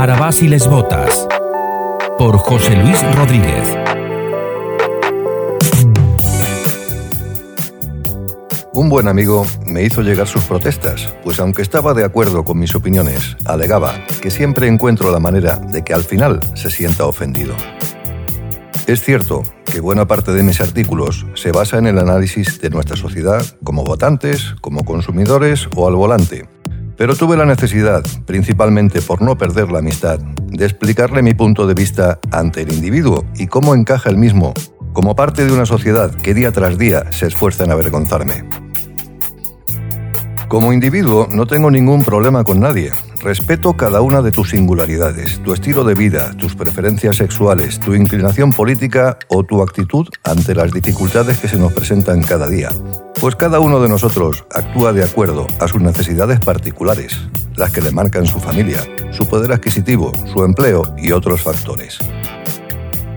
Arabás y les Botas. Por José Luis Rodríguez. Un buen amigo me hizo llegar sus protestas, pues aunque estaba de acuerdo con mis opiniones, alegaba que siempre encuentro la manera de que al final se sienta ofendido. Es cierto que buena parte de mis artículos se basa en el análisis de nuestra sociedad como votantes, como consumidores o al volante, pero tuve la necesidad, principalmente por no perder la amistad, de explicarle mi punto de vista ante el individuo y cómo encaja el mismo como parte de una sociedad que día tras día se esfuerza en avergonzarme. Como individuo no tengo ningún problema con nadie. Respeto cada una de tus singularidades, tu estilo de vida, tus preferencias sexuales, tu inclinación política o tu actitud ante las dificultades que se nos presentan cada día. Pues cada uno de nosotros actúa de acuerdo a sus necesidades particulares, las que le marcan su familia, su poder adquisitivo, su empleo y otros factores.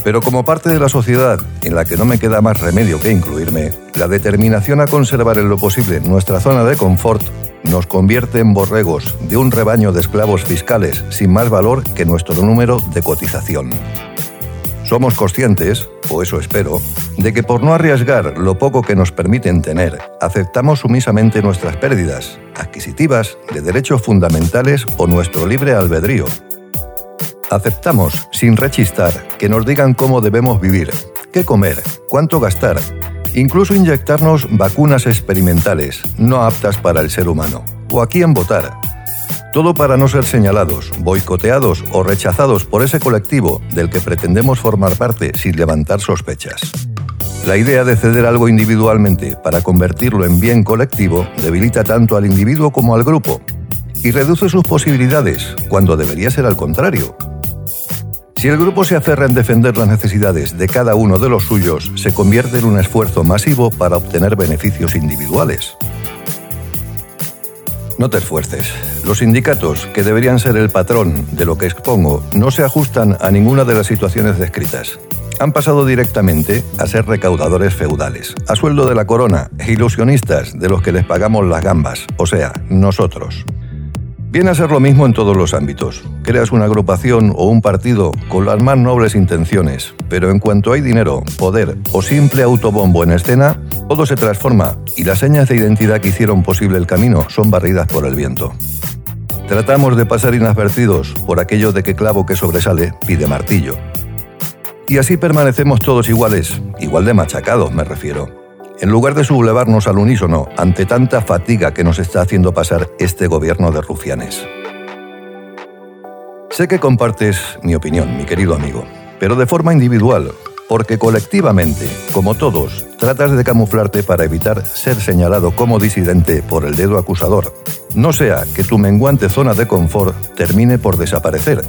Pero como parte de la sociedad en la que no me queda más remedio que incluirme, la determinación a conservar en lo posible nuestra zona de confort nos convierte en borregos de un rebaño de esclavos fiscales sin más valor que nuestro número de cotización. Somos conscientes, o eso espero, de que por no arriesgar lo poco que nos permiten tener, aceptamos sumisamente nuestras pérdidas, adquisitivas, de derechos fundamentales o nuestro libre albedrío, Aceptamos, sin rechistar, que nos digan cómo debemos vivir, qué comer, cuánto gastar, incluso inyectarnos vacunas experimentales no aptas para el ser humano, o a quién votar. Todo para no ser señalados, boicoteados o rechazados por ese colectivo del que pretendemos formar parte sin levantar sospechas. La idea de ceder algo individualmente para convertirlo en bien colectivo debilita tanto al individuo como al grupo y reduce sus posibilidades cuando debería ser al contrario. Si el grupo se aferra en defender las necesidades de cada uno de los suyos, se convierte en un esfuerzo masivo para obtener beneficios individuales. No te esfuerces. Los sindicatos, que deberían ser el patrón de lo que expongo, no se ajustan a ninguna de las situaciones descritas. Han pasado directamente a ser recaudadores feudales, a sueldo de la corona e ilusionistas de los que les pagamos las gambas, o sea, nosotros. Viene a ser lo mismo en todos los ámbitos. Creas una agrupación o un partido con las más nobles intenciones, pero en cuanto hay dinero, poder o simple autobombo en escena, todo se transforma y las señas de identidad que hicieron posible el camino son barridas por el viento. Tratamos de pasar inadvertidos por aquello de que clavo que sobresale pide martillo. Y así permanecemos todos iguales, igual de machacados me refiero en lugar de sublevarnos al unísono ante tanta fatiga que nos está haciendo pasar este gobierno de rufianes. Sé que compartes mi opinión, mi querido amigo, pero de forma individual, porque colectivamente, como todos, tratas de camuflarte para evitar ser señalado como disidente por el dedo acusador. No sea que tu menguante zona de confort termine por desaparecer.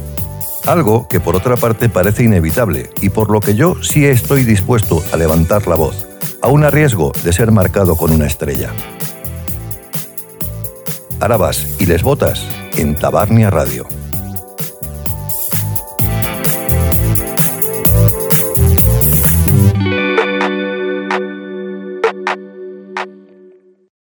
Algo que por otra parte parece inevitable y por lo que yo sí estoy dispuesto a levantar la voz aún a riesgo de ser marcado con una estrella. Arabas y les botas en Tabarnia Radio.